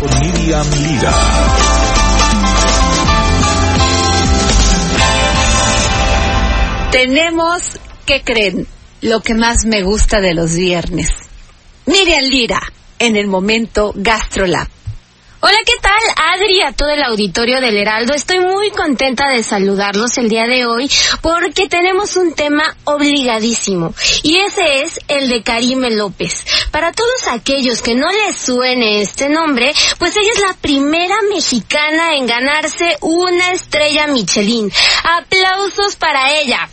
Miriam Lira. Tenemos, ¿qué creen? Lo que más me gusta de los viernes. Miriam Lira, en el momento GastroLab. Hola, ¿qué tal? Adri, a todo el auditorio del Heraldo. Estoy muy contenta de saludarlos el día de hoy porque tenemos un tema obligadísimo y ese es el de Karime López. Para todos aquellos que no les suene este nombre, pues ella es la primera mexicana en ganarse una estrella Michelin. Aplausos para ella.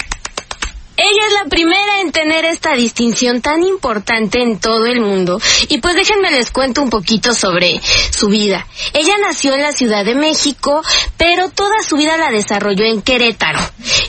Ella es la primera en tener esta distinción tan importante en todo el mundo. Y pues déjenme les cuento un poquito sobre su vida. Ella nació en la Ciudad de México, pero toda su vida la desarrolló en Querétaro.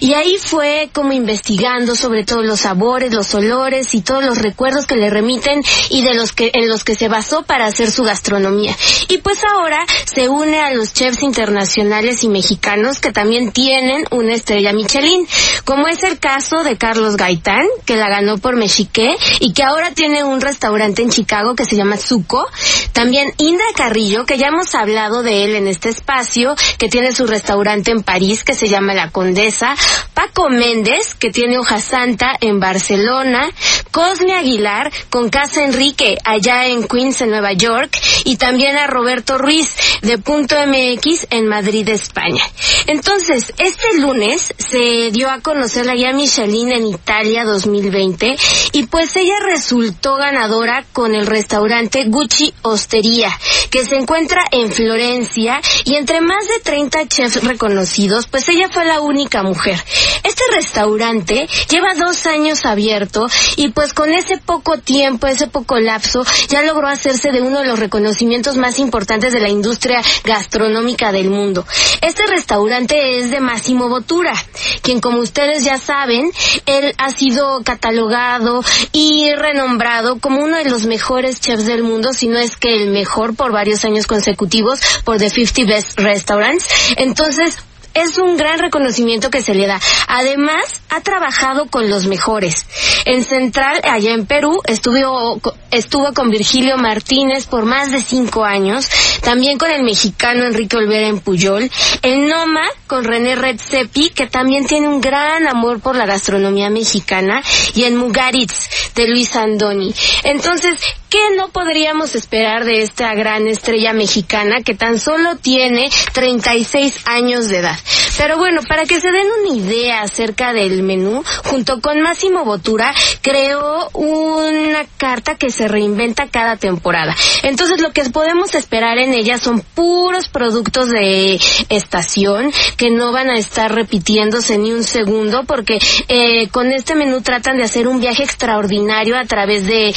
Y ahí fue como investigando sobre todos los sabores, los olores y todos los recuerdos que le remiten y de los que, en los que se basó para hacer su gastronomía. Y pues ahora se une a los chefs internacionales y mexicanos que también tienen una estrella Michelin, como es el caso de Carlos Gaitán, que la ganó por Mexique y que ahora tiene un restaurante en Chicago que se llama Zuko. También Indra Carrillo, que ya hemos hablado de él en este espacio, que tiene su restaurante en París que se llama La Condesa. Paco Méndez, que tiene Hoja Santa en Barcelona. Cosme Aguilar, con Casa Enrique allá en Queens, en Nueva York. Y también a Roberto Ruiz, de Punto MX en Madrid, España. Entonces, este lunes se dio a conocer la guía Michelin en Italia 2020 y pues ella resultó ganadora con el restaurante Gucci Osteria, que se encuentra en Florencia y entre más de 30 chefs reconocidos, pues ella fue la única mujer. Este restaurante lleva dos años abierto y pues con ese poco tiempo, ese poco lapso, ya logró hacerse de uno de los reconocimientos más importantes de la industria gastronómica del mundo. Este restaurante es de Massimo Bottura, quien como ustedes ya saben, él ha sido catalogado y renombrado como uno de los mejores chefs del mundo, si no es que el mejor por varios años consecutivos por The 50 Best Restaurants. Entonces, es un gran reconocimiento que se le da. Además, ha trabajado con los mejores. En Central, allá en Perú, estuvo, estuvo con Virgilio Martínez por más de cinco años. También con el mexicano Enrique Olvera en Puyol. En Noma, con René Redzepi, que también tiene un gran amor por la gastronomía mexicana. Y en Mugaritz, de Luis Andoni. Entonces, ¿qué no podríamos esperar de esta gran estrella mexicana que tan solo tiene 36 años de edad? Pero bueno, para que se den una idea acerca del menú, junto con Máximo Botura, creó una carta que se reinventa cada temporada. Entonces lo que podemos esperar en ella son puros productos de estación que no van a estar repitiéndose ni un segundo porque eh, con este menú tratan de hacer un viaje extraordinario a través de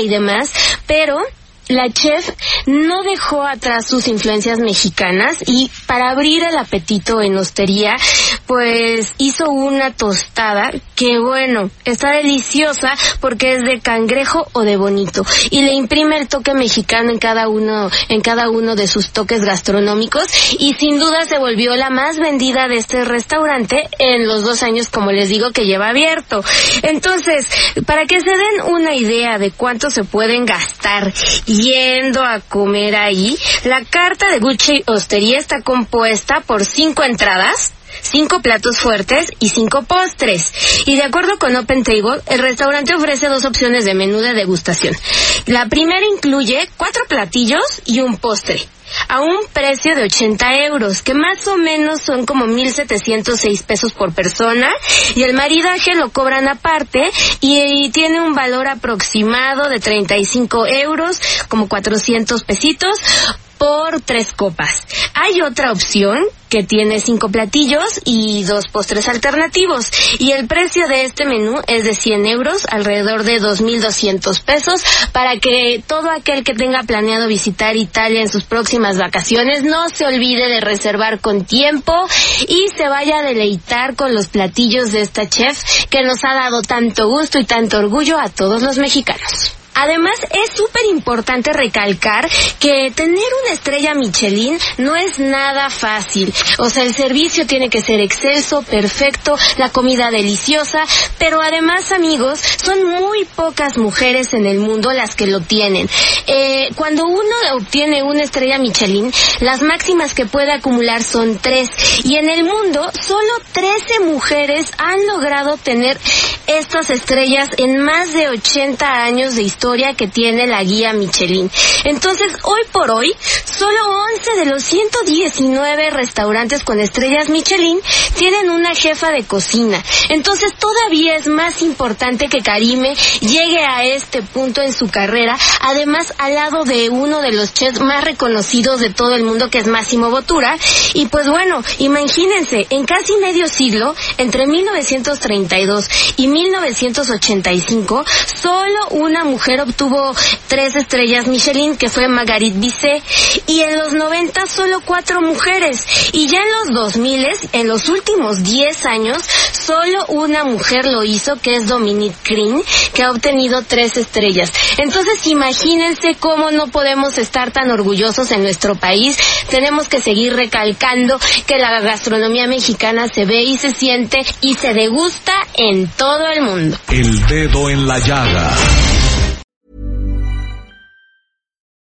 y demás, pero la chef no dejó atrás sus influencias mexicanas y para abrir el apetito en hostería, pues hizo una tostada que bueno, está deliciosa porque es de cangrejo o de bonito y le imprime el toque mexicano en cada uno en cada uno de sus toques gastronómicos y sin duda se volvió la más vendida de este restaurante en los dos años como les digo que lleva abierto. Entonces, para que se den una idea de cuánto se pueden gastar yendo a comer ahí, la carta de Gucci Hostería está compuesta por cinco entradas, cinco platos fuertes y cinco postres. Y de acuerdo con Open Table, el restaurante ofrece dos opciones de menú de degustación. La primera incluye cuatro platillos y un postre a un precio de 80 euros, que más o menos son como 1.706 pesos por persona, y el maridaje lo cobran aparte y, tiene un valor aproximado de 35 euros, como 400 pesitos, por tres copas. Hay otra opción que tiene cinco platillos y dos postres alternativos. Y el precio de este menú es de 100 euros, alrededor de 2.200 pesos, para que todo aquel que tenga planeado visitar Italia en sus próximas vacaciones no se olvide de reservar con tiempo y se vaya a deleitar con los platillos de esta chef que nos ha dado tanto gusto y tanto orgullo a todos los mexicanos. Además, es súper importante recalcar que tener una estrella Michelin no es nada fácil. O sea, el servicio tiene que ser excelso, perfecto, la comida deliciosa, pero además, amigos, son muy pocas mujeres en el mundo las que lo tienen. Eh, cuando uno obtiene una estrella Michelin, las máximas que puede acumular son tres. Y en el mundo, solo 13 mujeres han logrado tener estas estrellas en más de 80 años de historia que tiene la guía Michelin. Entonces, hoy por hoy, solo 11 de los 119 restaurantes con estrellas Michelin tienen una jefa de cocina. Entonces, todavía es más importante que Karime llegue a este punto en su carrera, además al lado de uno de los chefs más reconocidos de todo el mundo, que es Máximo Bottura. Y pues bueno, imagínense, en casi medio siglo, entre 1932 y 1985, solo una mujer obtuvo tres estrellas Michelin, que fue Margarit Bisset, y en los 90 solo cuatro mujeres, y ya en los 2000, en los últimos 10 años, solo una mujer lo hizo, que es Dominique Green, que ha obtenido tres estrellas. Entonces imagínense cómo no podemos estar tan orgullosos en nuestro país, tenemos que seguir recalcando que la gastronomía mexicana se ve y se siente y se degusta en todo el mundo. El dedo en la llaga.